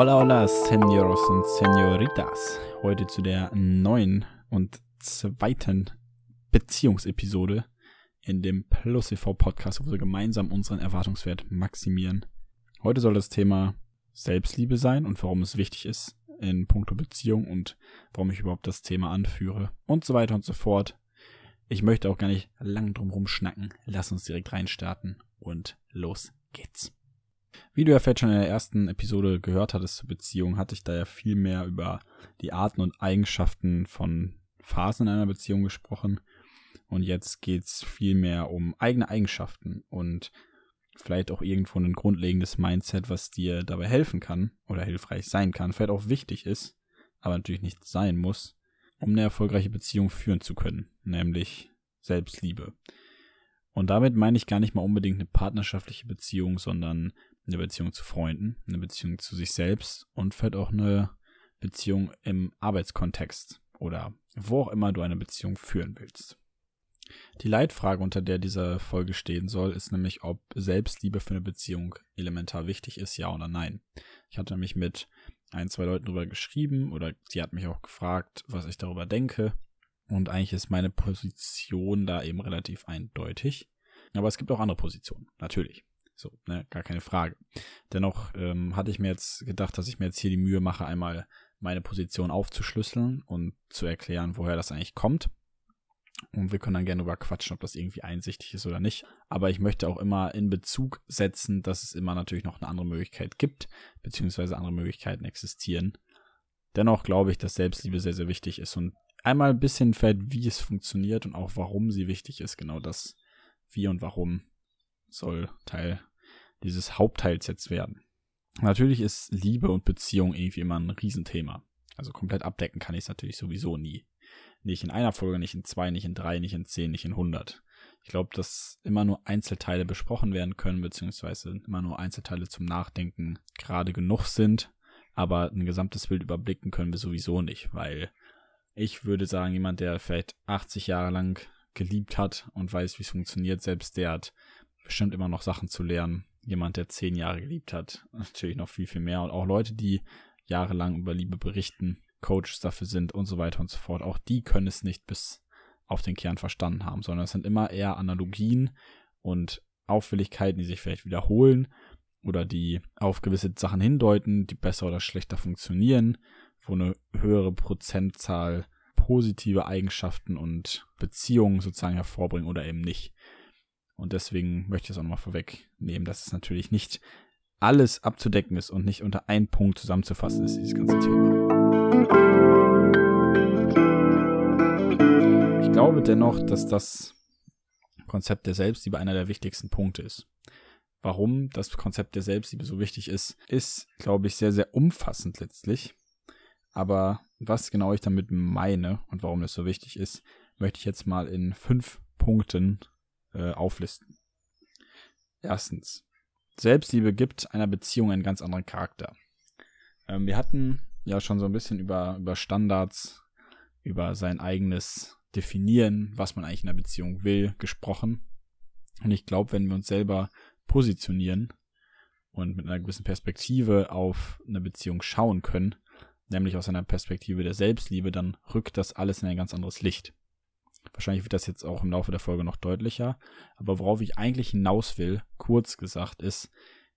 Hola, hola, Señoros und Señoritas. Heute zu der neuen und zweiten Beziehungsepisode in dem Plus EV Podcast, wo wir gemeinsam unseren Erwartungswert maximieren. Heute soll das Thema Selbstliebe sein und warum es wichtig ist in puncto Beziehung und warum ich überhaupt das Thema anführe und so weiter und so fort. Ich möchte auch gar nicht lang drum rumschnacken. Lass uns direkt reinstarten und los geht's. Wie du ja vielleicht schon in der ersten Episode gehört hattest zur Beziehung, hatte ich da ja viel mehr über die Arten und Eigenschaften von Phasen in einer Beziehung gesprochen. Und jetzt geht's viel mehr um eigene Eigenschaften und vielleicht auch irgendwo ein grundlegendes Mindset, was dir dabei helfen kann oder hilfreich sein kann, vielleicht auch wichtig ist, aber natürlich nicht sein muss, um eine erfolgreiche Beziehung führen zu können, nämlich Selbstliebe. Und damit meine ich gar nicht mal unbedingt eine partnerschaftliche Beziehung, sondern eine Beziehung zu Freunden, eine Beziehung zu sich selbst und vielleicht auch eine Beziehung im Arbeitskontext oder wo auch immer du eine Beziehung führen willst. Die Leitfrage, unter der diese Folge stehen soll, ist nämlich, ob Selbstliebe für eine Beziehung elementar wichtig ist, ja oder nein. Ich hatte nämlich mit ein, zwei Leuten darüber geschrieben oder sie hat mich auch gefragt, was ich darüber denke. Und eigentlich ist meine Position da eben relativ eindeutig. Aber es gibt auch andere Positionen, natürlich. So, ne, gar keine Frage. Dennoch ähm, hatte ich mir jetzt gedacht, dass ich mir jetzt hier die Mühe mache, einmal meine Position aufzuschlüsseln und zu erklären, woher das eigentlich kommt. Und wir können dann gerne darüber quatschen, ob das irgendwie einsichtig ist oder nicht. Aber ich möchte auch immer in Bezug setzen, dass es immer natürlich noch eine andere Möglichkeit gibt, beziehungsweise andere Möglichkeiten existieren. Dennoch glaube ich, dass Selbstliebe sehr, sehr wichtig ist. Und einmal ein bisschen vielleicht, wie es funktioniert und auch warum sie wichtig ist. Genau das, wie und warum soll Teil dieses Hauptteils jetzt werden. Natürlich ist Liebe und Beziehung irgendwie immer ein Riesenthema. Also komplett abdecken kann ich es natürlich sowieso nie. Nicht in einer Folge, nicht in zwei, nicht in drei, nicht in zehn, nicht in hundert. Ich glaube, dass immer nur Einzelteile besprochen werden können, beziehungsweise immer nur Einzelteile zum Nachdenken gerade genug sind. Aber ein gesamtes Bild überblicken können wir sowieso nicht, weil ich würde sagen, jemand, der vielleicht 80 Jahre lang geliebt hat und weiß, wie es funktioniert, selbst der hat bestimmt immer noch Sachen zu lernen. Jemand, der zehn Jahre geliebt hat, natürlich noch viel, viel mehr. Und auch Leute, die jahrelang über Liebe berichten, Coaches dafür sind und so weiter und so fort. Auch die können es nicht bis auf den Kern verstanden haben, sondern es sind immer eher Analogien und Auffälligkeiten, die sich vielleicht wiederholen oder die auf gewisse Sachen hindeuten, die besser oder schlechter funktionieren, wo eine höhere Prozentzahl positive Eigenschaften und Beziehungen sozusagen hervorbringen oder eben nicht. Und deswegen möchte ich es auch nochmal vorwegnehmen, dass es natürlich nicht alles abzudecken ist und nicht unter einen Punkt zusammenzufassen ist, dieses ganze Thema. Ich glaube dennoch, dass das Konzept der Selbstliebe einer der wichtigsten Punkte ist. Warum das Konzept der Selbstliebe so wichtig ist, ist, glaube ich, sehr, sehr umfassend letztlich. Aber was genau ich damit meine und warum das so wichtig ist, möchte ich jetzt mal in fünf Punkten äh, auflisten. Erstens. Selbstliebe gibt einer Beziehung einen ganz anderen Charakter. Ähm, wir hatten ja schon so ein bisschen über, über Standards, über sein eigenes Definieren, was man eigentlich in einer Beziehung will, gesprochen. Und ich glaube, wenn wir uns selber positionieren und mit einer gewissen Perspektive auf eine Beziehung schauen können, nämlich aus einer Perspektive der Selbstliebe, dann rückt das alles in ein ganz anderes Licht. Wahrscheinlich wird das jetzt auch im Laufe der Folge noch deutlicher. Aber worauf ich eigentlich hinaus will, kurz gesagt, ist,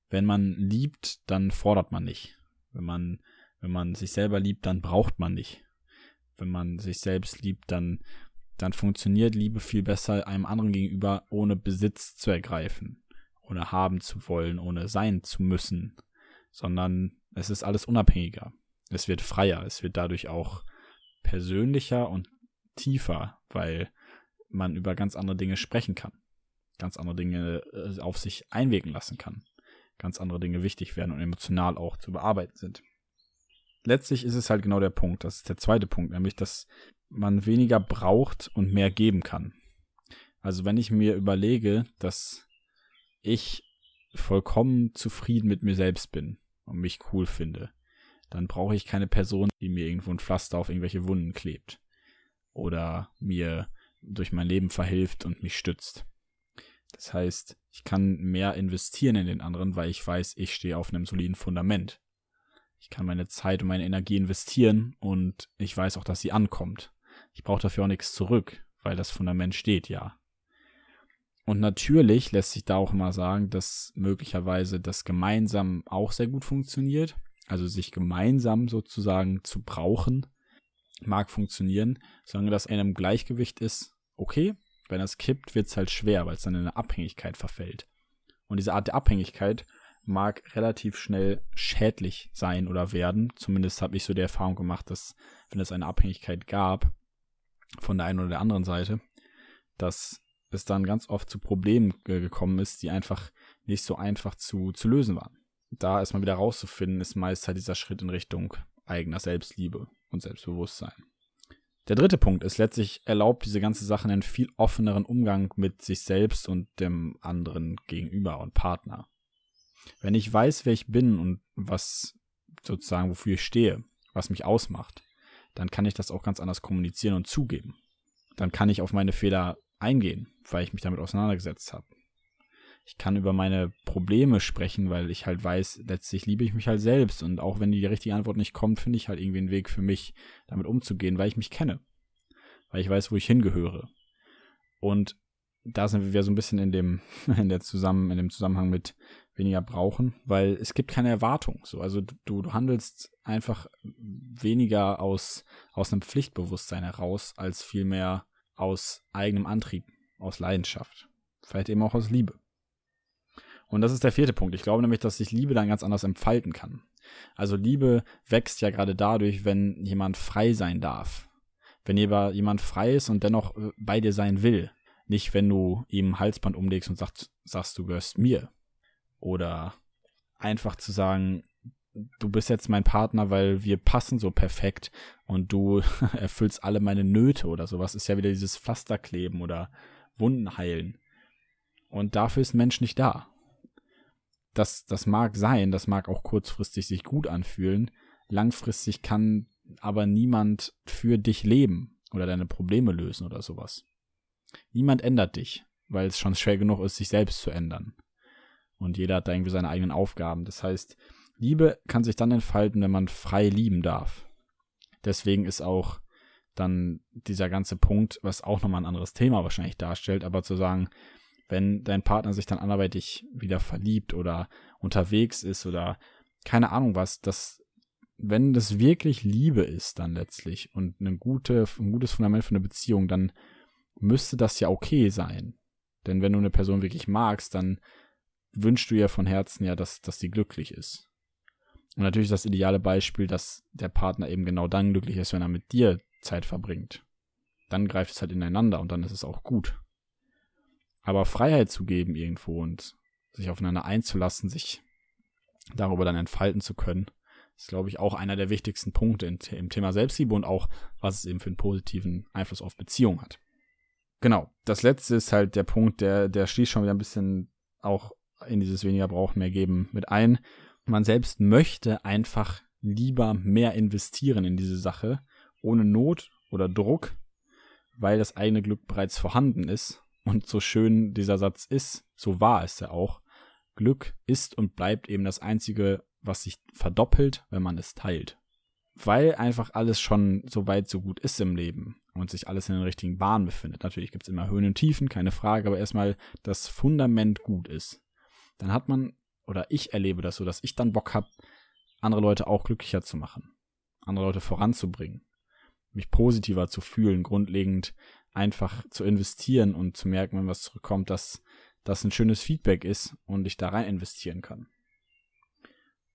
wenn man liebt, dann fordert man nicht. Wenn man wenn man sich selber liebt, dann braucht man nicht. Wenn man sich selbst liebt, dann, dann funktioniert Liebe viel besser einem anderen gegenüber, ohne Besitz zu ergreifen, ohne haben zu wollen, ohne sein zu müssen, sondern es ist alles unabhängiger. Es wird freier, es wird dadurch auch persönlicher und tiefer, weil man über ganz andere Dinge sprechen kann, ganz andere Dinge äh, auf sich einwirken lassen kann, ganz andere Dinge wichtig werden und emotional auch zu bearbeiten sind letztlich ist es halt genau der Punkt. Das ist der zweite Punkt, nämlich, dass man weniger braucht und mehr geben kann. Also wenn ich mir überlege, dass ich vollkommen zufrieden mit mir selbst bin und mich cool finde, dann brauche ich keine Person, die mir irgendwo ein Pflaster auf irgendwelche Wunden klebt oder mir durch mein Leben verhilft und mich stützt. Das heißt, ich kann mehr investieren in den anderen, weil ich weiß, ich stehe auf einem soliden Fundament. Ich kann meine Zeit und meine Energie investieren und ich weiß auch, dass sie ankommt. Ich brauche dafür auch nichts zurück, weil das Fundament steht ja. Und natürlich lässt sich da auch immer sagen, dass möglicherweise das gemeinsam auch sehr gut funktioniert. Also sich gemeinsam sozusagen zu brauchen, mag funktionieren, solange das in einem Gleichgewicht ist, okay. Wenn das kippt, wird es halt schwer, weil es dann in eine Abhängigkeit verfällt. Und diese Art der Abhängigkeit mag relativ schnell schädlich sein oder werden. Zumindest habe ich so die Erfahrung gemacht, dass wenn es eine Abhängigkeit gab, von der einen oder der anderen Seite, dass es dann ganz oft zu Problemen gekommen ist, die einfach nicht so einfach zu, zu lösen waren. Da erstmal wieder rauszufinden, ist meist halt dieser Schritt in Richtung eigener Selbstliebe und Selbstbewusstsein. Der dritte Punkt ist letztlich erlaubt diese ganze Sache einen viel offeneren Umgang mit sich selbst und dem anderen gegenüber und Partner. Wenn ich weiß, wer ich bin und was sozusagen wofür ich stehe, was mich ausmacht, dann kann ich das auch ganz anders kommunizieren und zugeben. Dann kann ich auf meine Fehler eingehen, weil ich mich damit auseinandergesetzt habe. Ich kann über meine Probleme sprechen, weil ich halt weiß, letztlich liebe ich mich halt selbst und auch wenn die richtige Antwort nicht kommt, finde ich halt irgendwie einen Weg für mich, damit umzugehen, weil ich mich kenne. Weil ich weiß, wo ich hingehöre. Und da sind wir so ein bisschen in dem, in der Zusammen, in dem Zusammenhang mit weniger brauchen, weil es gibt keine Erwartung. So, also du, du handelst einfach weniger aus, aus einem Pflichtbewusstsein heraus, als vielmehr aus eigenem Antrieb, aus Leidenschaft. Vielleicht eben auch aus Liebe. Und das ist der vierte Punkt. Ich glaube nämlich, dass sich Liebe dann ganz anders entfalten kann. Also Liebe wächst ja gerade dadurch, wenn jemand frei sein darf. Wenn jemand frei ist und dennoch äh, bei dir sein will. Nicht, wenn du ihm Halsband umlegst und sagst, sagst du gehörst mir. Oder einfach zu sagen, du bist jetzt mein Partner, weil wir passen so perfekt und du erfüllst alle meine Nöte oder sowas, ist ja wieder dieses Pflasterkleben oder Wunden heilen. Und dafür ist ein Mensch nicht da. Das, das mag sein, das mag auch kurzfristig sich gut anfühlen. Langfristig kann aber niemand für dich leben oder deine Probleme lösen oder sowas. Niemand ändert dich, weil es schon schwer genug ist, sich selbst zu ändern. Und jeder hat da irgendwie seine eigenen Aufgaben. Das heißt, Liebe kann sich dann entfalten, wenn man frei lieben darf. Deswegen ist auch dann dieser ganze Punkt, was auch nochmal ein anderes Thema wahrscheinlich darstellt, aber zu sagen, wenn dein Partner sich dann anderweitig wieder verliebt oder unterwegs ist oder keine Ahnung was, dass wenn das wirklich Liebe ist dann letztlich und eine gute, ein gutes Fundament für eine Beziehung, dann müsste das ja okay sein. Denn wenn du eine Person wirklich magst, dann wünschst du ja von Herzen ja, dass, dass die glücklich ist. Und natürlich ist das ideale Beispiel, dass der Partner eben genau dann glücklich ist, wenn er mit dir Zeit verbringt. Dann greift es halt ineinander und dann ist es auch gut. Aber Freiheit zu geben irgendwo und sich aufeinander einzulassen, sich darüber dann entfalten zu können, ist, glaube ich, auch einer der wichtigsten Punkte im Thema Selbstliebe und auch, was es eben für einen positiven Einfluss auf Beziehungen hat. Genau. Das letzte ist halt der Punkt, der, der schließt schon wieder ein bisschen auch in dieses weniger brauchen, mehr geben mit ein. Man selbst möchte einfach lieber mehr investieren in diese Sache, ohne Not oder Druck, weil das eigene Glück bereits vorhanden ist. Und so schön dieser Satz ist, so wahr ist er auch. Glück ist und bleibt eben das Einzige, was sich verdoppelt, wenn man es teilt. Weil einfach alles schon so weit so gut ist im Leben und sich alles in den richtigen Bahnen befindet. Natürlich gibt es immer Höhen und Tiefen, keine Frage, aber erstmal das Fundament gut ist dann hat man, oder ich erlebe das so, dass ich dann Bock habe, andere Leute auch glücklicher zu machen, andere Leute voranzubringen, mich positiver zu fühlen, grundlegend einfach zu investieren und zu merken, wenn was zurückkommt, dass das ein schönes Feedback ist und ich da rein investieren kann.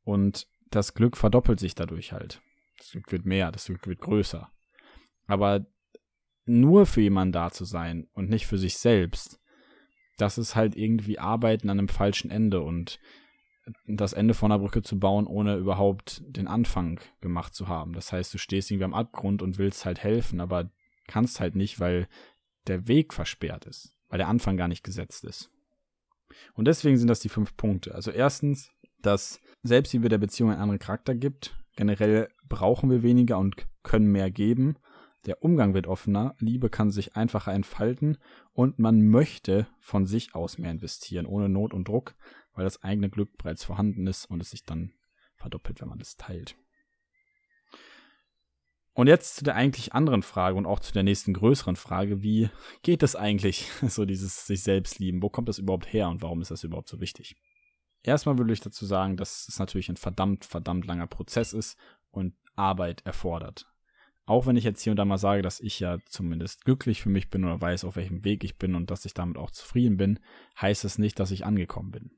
Und das Glück verdoppelt sich dadurch halt. Das Glück wird mehr, das Glück wird größer. Aber nur für jemanden da zu sein und nicht für sich selbst, das ist halt irgendwie Arbeiten an einem falschen Ende und das Ende von einer Brücke zu bauen, ohne überhaupt den Anfang gemacht zu haben. Das heißt, du stehst irgendwie am Abgrund und willst halt helfen, aber kannst halt nicht, weil der Weg versperrt ist, weil der Anfang gar nicht gesetzt ist. Und deswegen sind das die fünf Punkte. Also erstens, dass Selbstliebe der Beziehung einen anderen Charakter gibt. Generell brauchen wir weniger und können mehr geben. Der Umgang wird offener, Liebe kann sich einfacher entfalten und man möchte von sich aus mehr investieren, ohne Not und Druck, weil das eigene Glück bereits vorhanden ist und es sich dann verdoppelt, wenn man es teilt. Und jetzt zu der eigentlich anderen Frage und auch zu der nächsten größeren Frage, wie geht es eigentlich, so dieses sich selbst lieben? Wo kommt das überhaupt her und warum ist das überhaupt so wichtig? Erstmal würde ich dazu sagen, dass es natürlich ein verdammt, verdammt langer Prozess ist und Arbeit erfordert. Auch wenn ich jetzt hier und da mal sage, dass ich ja zumindest glücklich für mich bin oder weiß, auf welchem Weg ich bin und dass ich damit auch zufrieden bin, heißt es nicht, dass ich angekommen bin.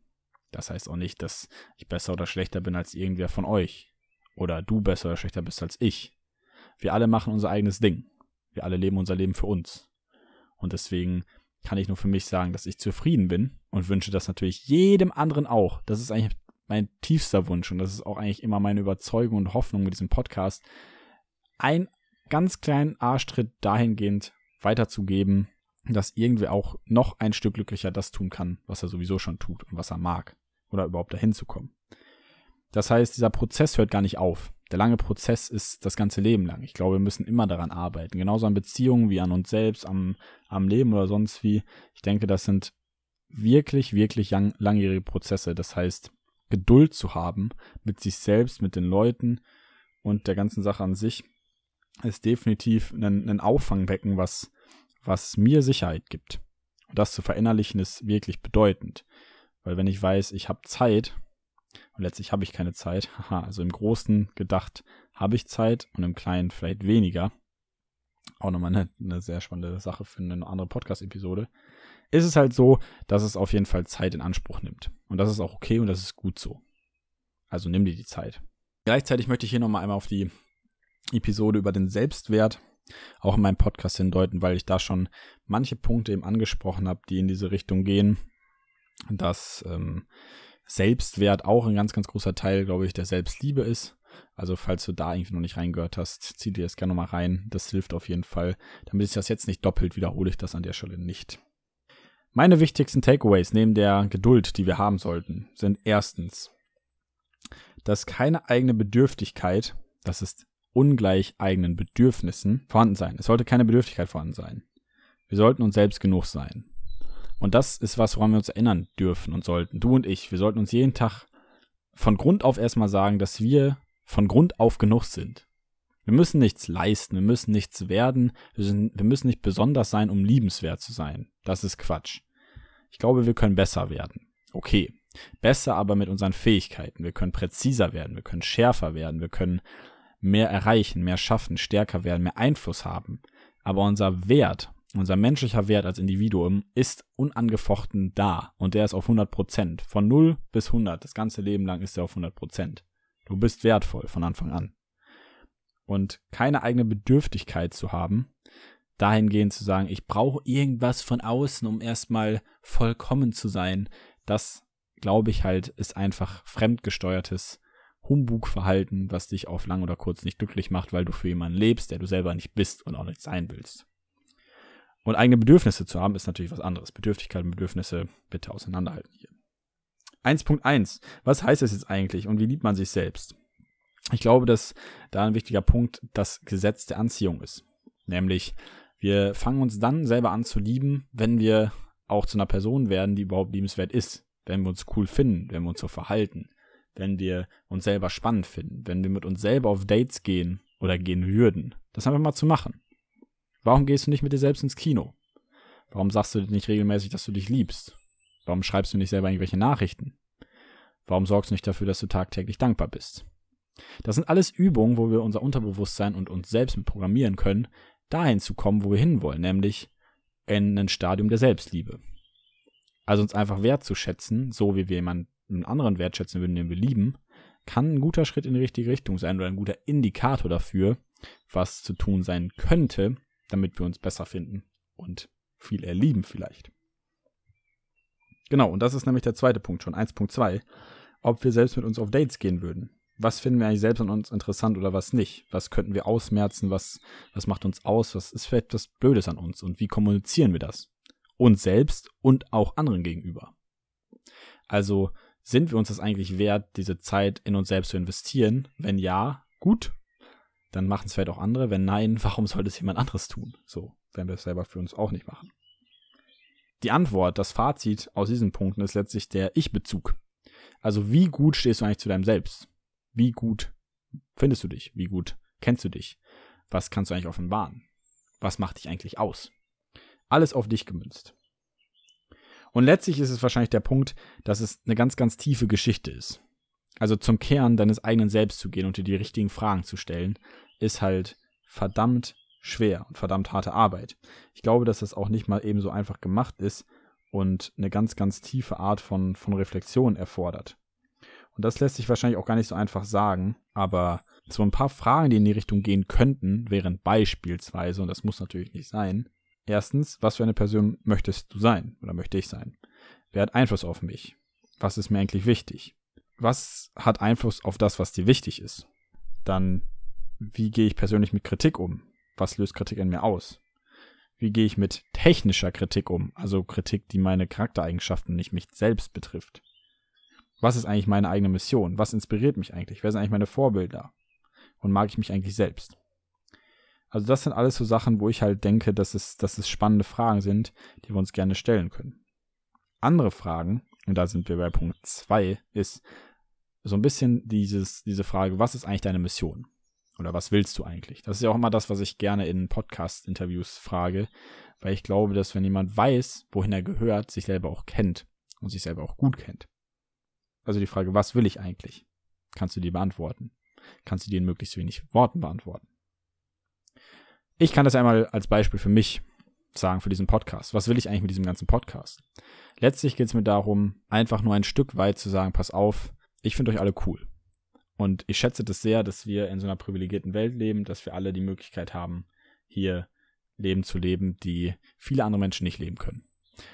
Das heißt auch nicht, dass ich besser oder schlechter bin als irgendwer von euch. Oder du besser oder schlechter bist als ich. Wir alle machen unser eigenes Ding. Wir alle leben unser Leben für uns. Und deswegen kann ich nur für mich sagen, dass ich zufrieden bin und wünsche das natürlich jedem anderen auch. Das ist eigentlich mein tiefster Wunsch und das ist auch eigentlich immer meine Überzeugung und Hoffnung mit diesem Podcast, einen ganz kleinen Arschtritt dahingehend weiterzugeben, dass irgendwer auch noch ein Stück glücklicher das tun kann, was er sowieso schon tut und was er mag oder überhaupt dahin zu kommen. Das heißt, dieser Prozess hört gar nicht auf. Der lange Prozess ist das ganze Leben lang. Ich glaube, wir müssen immer daran arbeiten. Genauso an Beziehungen wie an uns selbst, am, am Leben oder sonst wie. Ich denke, das sind wirklich, wirklich lang, langjährige Prozesse. Das heißt, Geduld zu haben mit sich selbst, mit den Leuten und der ganzen Sache an sich ist definitiv ein, ein Auffangbecken, was, was mir Sicherheit gibt. Und das zu verinnerlichen ist wirklich bedeutend. Weil wenn ich weiß, ich habe Zeit, und letztlich habe ich keine Zeit. Haha, also im Großen gedacht habe ich Zeit und im Kleinen vielleicht weniger. Auch nochmal eine, eine sehr spannende Sache für eine andere Podcast-Episode. Ist es halt so, dass es auf jeden Fall Zeit in Anspruch nimmt. Und das ist auch okay und das ist gut so. Also nimm dir die Zeit. Gleichzeitig möchte ich hier nochmal einmal auf die Episode über den Selbstwert auch in meinem Podcast hindeuten, weil ich da schon manche Punkte eben angesprochen habe, die in diese Richtung gehen, dass ähm, Selbstwert auch ein ganz, ganz großer Teil, glaube ich, der Selbstliebe ist. Also falls du da irgendwie noch nicht reingehört hast, zieh dir das gerne nochmal rein. Das hilft auf jeden Fall. Damit ich das jetzt nicht doppelt wiederhole ich das an der Stelle nicht. Meine wichtigsten Takeaways neben der Geduld, die wir haben sollten, sind erstens, dass keine eigene Bedürftigkeit, das ist ungleich eigenen Bedürfnissen, vorhanden sein. Es sollte keine Bedürftigkeit vorhanden sein. Wir sollten uns selbst genug sein. Und das ist was, woran wir uns erinnern dürfen und sollten. Du und ich, wir sollten uns jeden Tag von Grund auf erstmal sagen, dass wir von Grund auf genug sind. Wir müssen nichts leisten, wir müssen nichts werden, wir, sind, wir müssen nicht besonders sein, um liebenswert zu sein. Das ist Quatsch. Ich glaube, wir können besser werden. Okay. Besser aber mit unseren Fähigkeiten. Wir können präziser werden, wir können schärfer werden, wir können mehr erreichen, mehr schaffen, stärker werden, mehr Einfluss haben. Aber unser Wert unser menschlicher Wert als Individuum ist unangefochten da und der ist auf 100 Prozent. Von 0 bis 100, das ganze Leben lang ist er auf 100 Prozent. Du bist wertvoll von Anfang an. Und keine eigene Bedürftigkeit zu haben, dahingehend zu sagen, ich brauche irgendwas von außen, um erstmal vollkommen zu sein, das glaube ich halt ist einfach fremdgesteuertes Humbugverhalten, was dich auf lang oder kurz nicht glücklich macht, weil du für jemanden lebst, der du selber nicht bist und auch nicht sein willst. Und eigene Bedürfnisse zu haben, ist natürlich was anderes. Bedürftigkeit und Bedürfnisse bitte auseinanderhalten hier. 1.1. Was heißt das jetzt eigentlich und wie liebt man sich selbst? Ich glaube, dass da ein wichtiger Punkt das Gesetz der Anziehung ist. Nämlich, wir fangen uns dann selber an zu lieben, wenn wir auch zu einer Person werden, die überhaupt liebenswert ist. Wenn wir uns cool finden, wenn wir uns so verhalten, wenn wir uns selber spannend finden, wenn wir mit uns selber auf Dates gehen oder gehen würden. Das einfach mal zu machen. Warum gehst du nicht mit dir selbst ins Kino? Warum sagst du nicht regelmäßig, dass du dich liebst? Warum schreibst du nicht selber irgendwelche Nachrichten? Warum sorgst du nicht dafür, dass du tagtäglich dankbar bist? Das sind alles Übungen, wo wir unser Unterbewusstsein und uns selbst mit programmieren können, dahin zu kommen, wo wir hinwollen, nämlich in ein Stadium der Selbstliebe. Also uns einfach wertzuschätzen, so wie wir jemanden anderen wertschätzen würden, den wir lieben, kann ein guter Schritt in die richtige Richtung sein oder ein guter Indikator dafür, was zu tun sein könnte, damit wir uns besser finden und viel erlieben vielleicht. Genau, und das ist nämlich der zweite Punkt schon, 1.2, ob wir selbst mit uns auf Dates gehen würden. Was finden wir eigentlich selbst an uns interessant oder was nicht? Was könnten wir ausmerzen? Was, was macht uns aus? Was ist vielleicht etwas Blödes an uns? Und wie kommunizieren wir das? Uns selbst und auch anderen gegenüber. Also sind wir uns das eigentlich wert, diese Zeit in uns selbst zu investieren? Wenn ja, gut, dann machen es vielleicht auch andere. Wenn nein, warum sollte es jemand anderes tun? So, wenn wir es selber für uns auch nicht machen. Die Antwort, das Fazit aus diesen Punkten ist letztlich der Ich-Bezug. Also wie gut stehst du eigentlich zu deinem Selbst? Wie gut findest du dich? Wie gut kennst du dich? was kannst du eigentlich offenbaren? Was macht dich eigentlich aus? Alles auf dich gemünzt. Und letztlich ist es wahrscheinlich der Punkt, dass es eine ganz, ganz tiefe Geschichte ist. Also zum Kern deines eigenen Selbst zu gehen und dir die richtigen Fragen zu stellen, ist halt verdammt schwer und verdammt harte Arbeit. Ich glaube, dass das auch nicht mal eben so einfach gemacht ist und eine ganz, ganz tiefe Art von, von Reflexion erfordert. Und das lässt sich wahrscheinlich auch gar nicht so einfach sagen, aber so ein paar Fragen, die in die Richtung gehen könnten, wären beispielsweise, und das muss natürlich nicht sein, erstens, was für eine Person möchtest du sein oder möchte ich sein? Wer hat Einfluss auf mich? Was ist mir eigentlich wichtig? Was hat Einfluss auf das, was dir wichtig ist? Dann, wie gehe ich persönlich mit Kritik um? Was löst Kritik in mir aus? Wie gehe ich mit technischer Kritik um? Also Kritik, die meine Charaktereigenschaften nicht mich selbst betrifft. Was ist eigentlich meine eigene Mission? Was inspiriert mich eigentlich? Wer sind eigentlich meine Vorbilder? Und mag ich mich eigentlich selbst? Also das sind alles so Sachen, wo ich halt denke, dass es, dass es spannende Fragen sind, die wir uns gerne stellen können. Andere Fragen, und da sind wir bei Punkt 2, ist so ein bisschen dieses, diese Frage, was ist eigentlich deine Mission? Oder was willst du eigentlich? Das ist ja auch immer das, was ich gerne in Podcast-Interviews frage, weil ich glaube, dass wenn jemand weiß, wohin er gehört, sich selber auch kennt und sich selber auch gut kennt. Also die Frage, was will ich eigentlich? Kannst du dir beantworten? Kannst du dir in möglichst wenig Worten beantworten? Ich kann das einmal als Beispiel für mich sagen, für diesen Podcast. Was will ich eigentlich mit diesem ganzen Podcast? Letztlich geht es mir darum, einfach nur ein Stück weit zu sagen, pass auf, ich finde euch alle cool. Und ich schätze das sehr, dass wir in so einer privilegierten Welt leben, dass wir alle die Möglichkeit haben, hier Leben zu leben, die viele andere Menschen nicht leben können.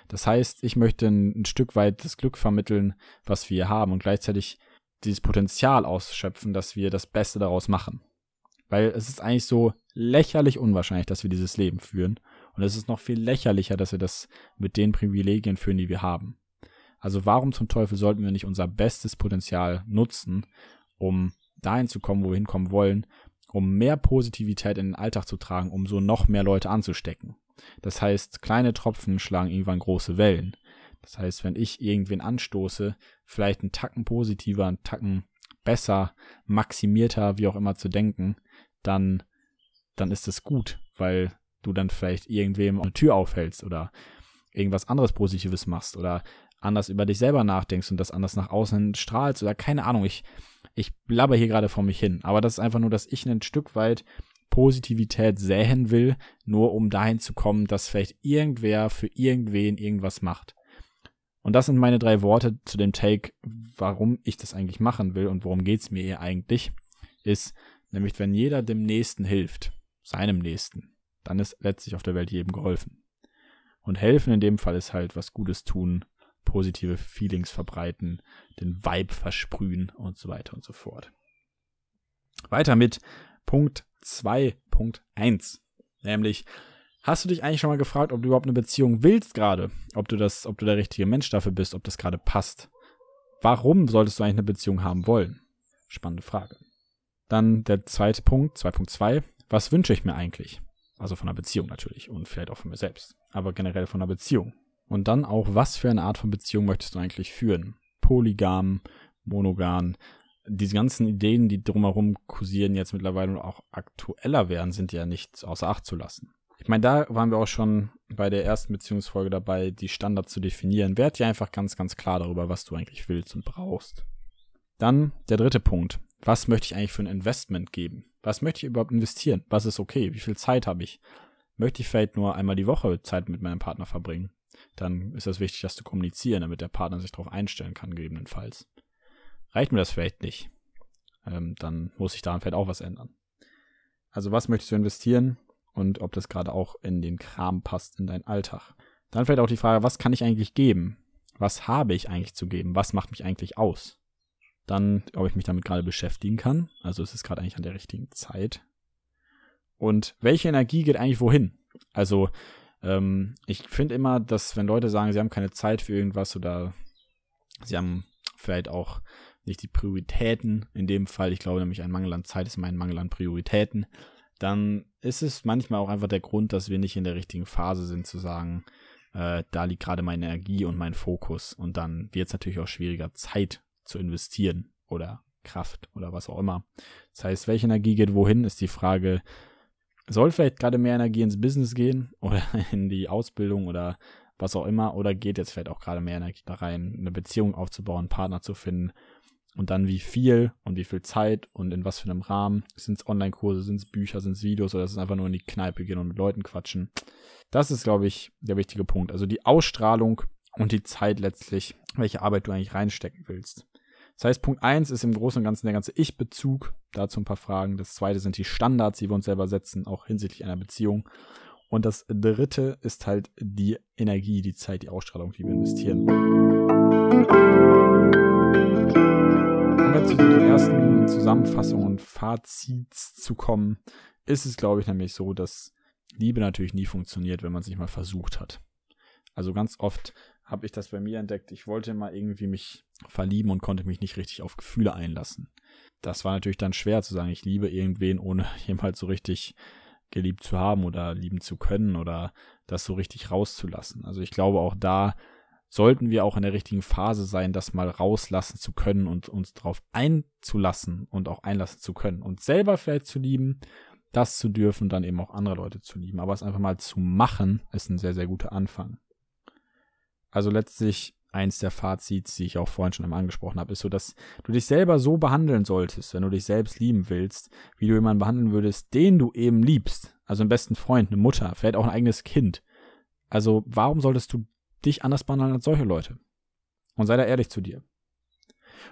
Das heißt, ich möchte ein, Stück weit das Glück vermitteln, was wir haben und gleichzeitig dieses Potenzial ausschöpfen, dass wir das Beste daraus machen. Weil es ist eigentlich so lächerlich unwahrscheinlich, dass wir dieses Leben führen. Und es ist noch viel lächerlicher, dass wir das mit den Privilegien führen, die wir haben. Also warum zum Teufel sollten wir nicht unser bestes Potenzial nutzen um dahin zu kommen, wo wir hinkommen wollen, um mehr Positivität in den Alltag zu tragen, um so noch mehr Leute anzustecken. Das heißt, kleine Tropfen schlagen irgendwann große Wellen. Das heißt, wenn ich irgendwen anstoße, vielleicht einen Tacken positiver, einen Tacken besser, maximierter, wie auch immer zu denken, dann, dann ist es gut, weil du dann vielleicht irgendwem eine Tür aufhältst oder irgendwas anderes Positives machst oder anders über dich selber nachdenkst und das anders nach außen strahlst oder keine Ahnung. Ich, ich blabber hier gerade vor mich hin. Aber das ist einfach nur, dass ich ein Stück weit Positivität säen will, nur um dahin zu kommen, dass vielleicht irgendwer für irgendwen irgendwas macht. Und das sind meine drei Worte zu dem Take, warum ich das eigentlich machen will und worum geht's mir hier eigentlich, ist nämlich, wenn jeder dem Nächsten hilft, seinem Nächsten, dann ist letztlich auf der Welt jedem geholfen. Und helfen in dem Fall ist halt was Gutes tun, positive Feelings verbreiten, den Vibe versprühen und so weiter und so fort. Weiter mit Punkt 2.1, nämlich Hast du dich eigentlich schon mal gefragt, ob du überhaupt eine Beziehung willst gerade? Ob du das, ob du der richtige Mensch dafür bist, ob das gerade passt? Warum solltest du eigentlich eine Beziehung haben wollen? Spannende Frage. Dann der zweite Punkt, 2.2. Was wünsche ich mir eigentlich? Also von einer Beziehung natürlich und vielleicht auch von mir selbst. Aber generell von einer Beziehung. Und dann auch, was für eine Art von Beziehung möchtest du eigentlich führen? Polygam, monogam. Diese ganzen Ideen, die drumherum kursieren, jetzt mittlerweile auch aktueller werden, sind ja nicht außer Acht zu lassen. Ich meine, da waren wir auch schon bei der ersten Beziehungsfolge dabei, die Standards zu definieren. Werd dir einfach ganz, ganz klar darüber, was du eigentlich willst und brauchst. Dann der dritte Punkt. Was möchte ich eigentlich für ein Investment geben? Was möchte ich überhaupt investieren? Was ist okay? Wie viel Zeit habe ich? Möchte ich vielleicht nur einmal die Woche Zeit mit meinem Partner verbringen? Dann ist es wichtig, das zu kommunizieren, damit der Partner sich darauf einstellen kann, gegebenenfalls. Reicht mir das vielleicht nicht, ähm, dann muss sich daran vielleicht auch was ändern. Also was möchtest du investieren und ob das gerade auch in den Kram passt, in deinen Alltag. Dann vielleicht auch die Frage, was kann ich eigentlich geben? Was habe ich eigentlich zu geben? Was macht mich eigentlich aus? Dann, ob ich mich damit gerade beschäftigen kann. Also ist es gerade eigentlich an der richtigen Zeit. Und welche Energie geht eigentlich wohin? Also ähm, ich finde immer, dass wenn Leute sagen, sie haben keine Zeit für irgendwas oder sie haben vielleicht auch nicht die Prioritäten in dem Fall, ich glaube nämlich ein Mangel an Zeit ist immer ein Mangel an Prioritäten, dann ist es manchmal auch einfach der Grund, dass wir nicht in der richtigen Phase sind zu sagen, äh, da liegt gerade meine Energie und mein Fokus und dann wird es natürlich auch schwieriger, Zeit zu investieren oder Kraft oder was auch immer. Das heißt, welche Energie geht wohin, ist die Frage, soll vielleicht gerade mehr Energie ins Business gehen oder in die Ausbildung oder was auch immer, oder geht jetzt vielleicht auch gerade mehr Energie da rein, eine Beziehung aufzubauen, einen Partner zu finden und dann wie viel und wie viel Zeit und in was für einem Rahmen. Sind es Online-Kurse, sind es Bücher, sind es Videos oder ist es einfach nur in die Kneipe gehen und mit Leuten quatschen. Das ist, glaube ich, der wichtige Punkt. Also die Ausstrahlung und die Zeit letztlich, welche Arbeit du eigentlich reinstecken willst. Das heißt, Punkt 1 ist im Großen und Ganzen der ganze Ich-Bezug. Dazu ein paar Fragen. Das zweite sind die Standards, die wir uns selber setzen, auch hinsichtlich einer Beziehung. Und das dritte ist halt die Energie, die Zeit, die Ausstrahlung, die wir investieren. Um jetzt zu den ersten Zusammenfassungen und Fazits zu kommen, ist es, glaube ich, nämlich so, dass Liebe natürlich nie funktioniert, wenn man es nicht mal versucht hat. Also ganz oft habe ich das bei mir entdeckt. Ich wollte mal irgendwie mich verlieben und konnte mich nicht richtig auf Gefühle einlassen. Das war natürlich dann schwer zu sagen, ich liebe irgendwen, ohne jemals so richtig geliebt zu haben oder lieben zu können oder das so richtig rauszulassen. Also ich glaube auch da sollten wir auch in der richtigen Phase sein, das mal rauslassen zu können und uns darauf einzulassen und auch einlassen zu können. Und selber vielleicht zu lieben, das zu dürfen, dann eben auch andere Leute zu lieben. Aber es einfach mal zu machen, ist ein sehr, sehr guter Anfang. Also letztlich eins der Fazits, die ich auch vorhin schon einmal angesprochen habe, ist so, dass du dich selber so behandeln solltest, wenn du dich selbst lieben willst, wie du jemanden behandeln würdest, den du eben liebst. Also einen besten Freund, eine Mutter, vielleicht auch ein eigenes Kind. Also warum solltest du dich anders behandeln als solche Leute? Und sei da ehrlich zu dir.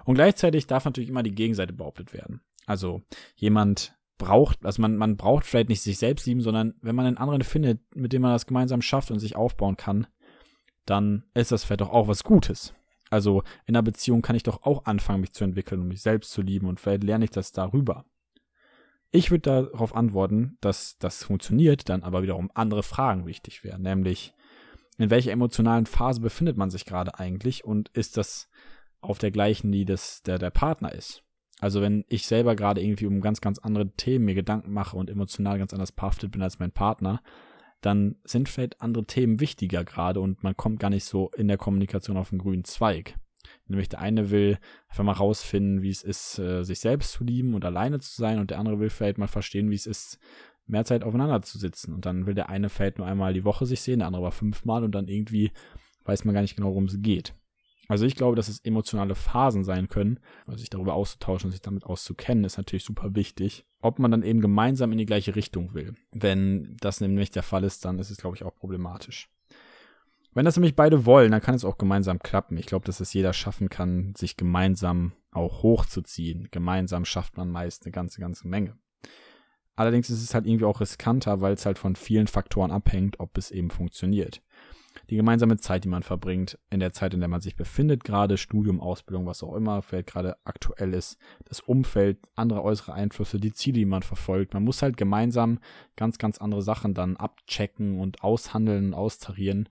Und gleichzeitig darf natürlich immer die Gegenseite behauptet werden. Also jemand braucht, also man, man braucht vielleicht nicht sich selbst lieben, sondern wenn man einen anderen findet, mit dem man das gemeinsam schafft und sich aufbauen kann, dann ist das vielleicht doch auch was Gutes. Also in einer Beziehung kann ich doch auch anfangen, mich zu entwickeln und mich selbst zu lieben und vielleicht lerne ich das darüber. Ich würde darauf antworten, dass das funktioniert, dann aber wiederum andere Fragen wichtig wären, nämlich in welcher emotionalen Phase befindet man sich gerade eigentlich und ist das auf der gleichen, die das der, der Partner ist. Also wenn ich selber gerade irgendwie um ganz, ganz andere Themen mir Gedanken mache und emotional ganz anders behaftet bin als mein Partner, dann sind vielleicht andere Themen wichtiger gerade und man kommt gar nicht so in der Kommunikation auf den grünen Zweig. Nämlich der eine will einfach mal rausfinden, wie es ist, äh, sich selbst zu lieben und alleine zu sein und der andere will vielleicht mal verstehen, wie es ist, mehr Zeit aufeinander zu sitzen. Und dann will der eine vielleicht nur einmal die Woche sich sehen, der andere aber fünfmal und dann irgendwie weiß man gar nicht genau, worum es geht. Also ich glaube, dass es emotionale Phasen sein können. Also sich darüber auszutauschen und sich damit auszukennen, ist natürlich super wichtig. Ob man dann eben gemeinsam in die gleiche Richtung will. Wenn das nämlich der Fall ist, dann ist es, glaube ich, auch problematisch. Wenn das nämlich beide wollen, dann kann es auch gemeinsam klappen. Ich glaube, dass es jeder schaffen kann, sich gemeinsam auch hochzuziehen. Gemeinsam schafft man meist eine ganze, ganze Menge. Allerdings ist es halt irgendwie auch riskanter, weil es halt von vielen Faktoren abhängt, ob es eben funktioniert die gemeinsame Zeit, die man verbringt, in der Zeit, in der man sich befindet, gerade Studium, Ausbildung, was auch immer, vielleicht gerade aktuell ist, das Umfeld, andere äußere Einflüsse, die Ziele, die man verfolgt. Man muss halt gemeinsam ganz, ganz andere Sachen dann abchecken und aushandeln und austarieren,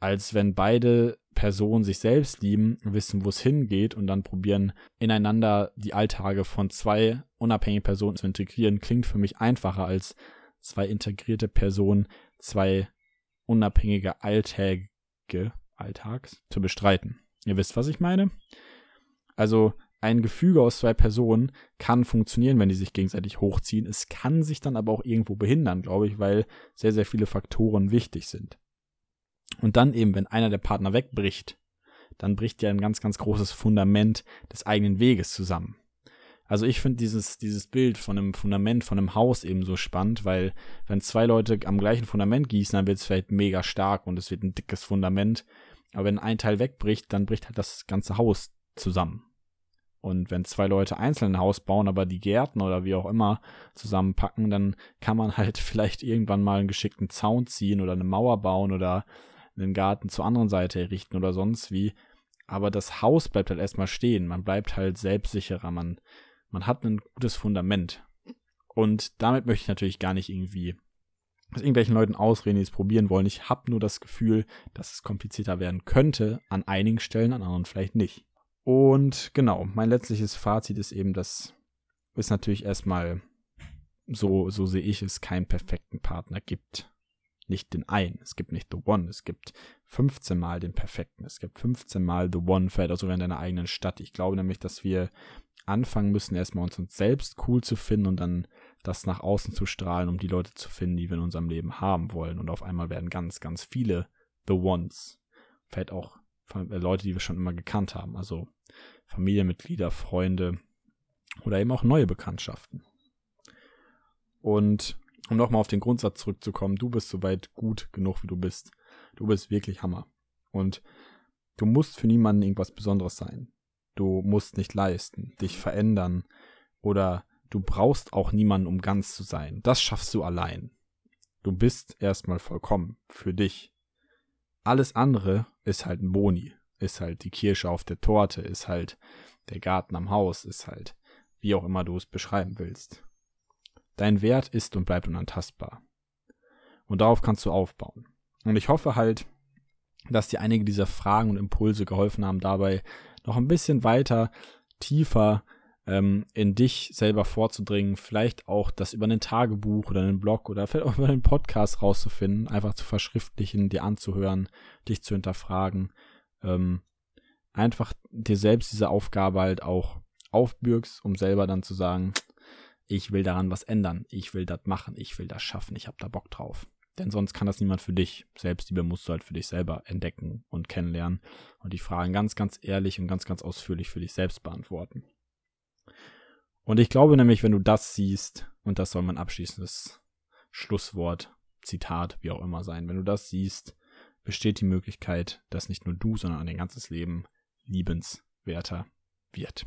als wenn beide Personen sich selbst lieben, wissen, wo es hingeht und dann probieren, ineinander die Alltage von zwei unabhängigen Personen zu integrieren, klingt für mich einfacher als zwei integrierte Personen, zwei unabhängige Alltäge, Alltags zu bestreiten. Ihr wisst, was ich meine? Also ein Gefüge aus zwei Personen kann funktionieren, wenn die sich gegenseitig hochziehen. Es kann sich dann aber auch irgendwo behindern, glaube ich, weil sehr, sehr viele Faktoren wichtig sind. Und dann eben, wenn einer der Partner wegbricht, dann bricht ja ein ganz, ganz großes Fundament des eigenen Weges zusammen. Also ich finde dieses, dieses Bild von einem Fundament, von einem Haus eben so spannend, weil wenn zwei Leute am gleichen Fundament gießen, dann wird es vielleicht mega stark und es wird ein dickes Fundament. Aber wenn ein Teil wegbricht, dann bricht halt das ganze Haus zusammen. Und wenn zwei Leute einzeln ein Haus bauen, aber die Gärten oder wie auch immer zusammenpacken, dann kann man halt vielleicht irgendwann mal einen geschickten Zaun ziehen oder eine Mauer bauen oder einen Garten zur anderen Seite errichten oder sonst wie. Aber das Haus bleibt halt erstmal stehen. Man bleibt halt selbstsicherer. Man man hat ein gutes Fundament. Und damit möchte ich natürlich gar nicht irgendwie aus irgendwelchen Leuten ausreden, die es probieren wollen. Ich habe nur das Gefühl, dass es komplizierter werden könnte an einigen Stellen, an anderen vielleicht nicht. Und genau, mein letztliches Fazit ist eben, dass es natürlich erstmal, so, so sehe ich es, keinen perfekten Partner gibt. Nicht den einen. Es gibt nicht The One. Es gibt 15 Mal den perfekten. Es gibt 15 Mal The One, vielleicht auch sogar in deiner eigenen Stadt. Ich glaube nämlich, dass wir anfangen müssen, erstmal uns, uns selbst cool zu finden und dann das nach außen zu strahlen, um die Leute zu finden, die wir in unserem Leben haben wollen. Und auf einmal werden ganz, ganz viele The Ones. Vielleicht auch äh, Leute, die wir schon immer gekannt haben. Also Familienmitglieder, Freunde oder eben auch neue Bekanntschaften. Und um nochmal auf den Grundsatz zurückzukommen, du bist soweit gut genug, wie du bist. Du bist wirklich Hammer. Und du musst für niemanden irgendwas Besonderes sein. Du musst nicht leisten, dich verändern oder du brauchst auch niemanden, um ganz zu sein. Das schaffst du allein. Du bist erstmal vollkommen für dich. Alles andere ist halt ein Boni, ist halt die Kirsche auf der Torte, ist halt der Garten am Haus, ist halt wie auch immer du es beschreiben willst. Dein Wert ist und bleibt unantastbar. Und darauf kannst du aufbauen. Und ich hoffe halt, dass dir einige dieser Fragen und Impulse geholfen haben, dabei noch ein bisschen weiter, tiefer ähm, in dich selber vorzudringen, vielleicht auch das über ein Tagebuch oder einen Blog oder vielleicht auch über einen Podcast rauszufinden, einfach zu verschriftlichen, dir anzuhören, dich zu hinterfragen, ähm, einfach dir selbst diese Aufgabe halt auch aufbürgst, um selber dann zu sagen, ich will daran was ändern, ich will das machen, ich will das schaffen, ich habe da Bock drauf. Denn sonst kann das niemand für dich. Selbst die musst du halt für dich selber entdecken und kennenlernen und die Fragen ganz, ganz ehrlich und ganz, ganz ausführlich für dich selbst beantworten. Und ich glaube nämlich, wenn du das siehst, und das soll mein abschließendes Schlusswort, Zitat, wie auch immer sein, wenn du das siehst, besteht die Möglichkeit, dass nicht nur du, sondern dein ganzes Leben liebenswerter wird.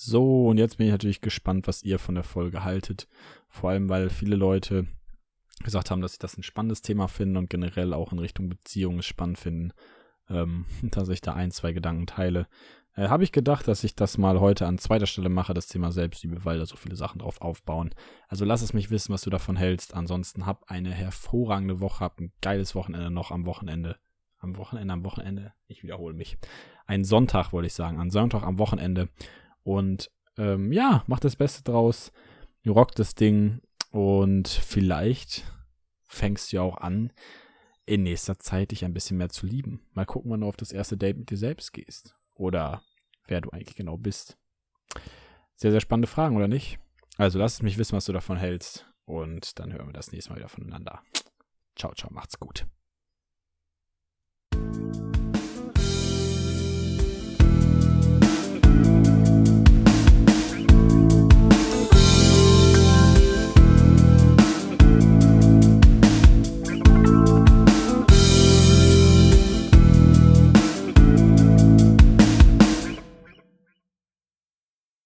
So, und jetzt bin ich natürlich gespannt, was ihr von der Folge haltet. Vor allem, weil viele Leute gesagt haben, dass sie das ein spannendes Thema finden und generell auch in Richtung Beziehungen spannend finden, ähm, dass ich da ein, zwei Gedanken teile. Äh, Habe ich gedacht, dass ich das mal heute an zweiter Stelle mache, das Thema Selbstliebe, weil da so viele Sachen drauf aufbauen. Also lass es mich wissen, was du davon hältst. Ansonsten hab eine hervorragende Woche, hab ein geiles Wochenende noch am Wochenende. Am Wochenende, am Wochenende. Ich wiederhole mich. Ein Sonntag, wollte ich sagen. Ein Sonntag am Wochenende. Und ähm, ja, mach das Beste draus, rock das Ding und vielleicht fängst du ja auch an, in nächster Zeit dich ein bisschen mehr zu lieben. Mal gucken, wann du auf das erste Date mit dir selbst gehst. Oder wer du eigentlich genau bist. Sehr, sehr spannende Fragen, oder nicht? Also lass es mich wissen, was du davon hältst. Und dann hören wir das nächste Mal wieder voneinander. Ciao, ciao, macht's gut.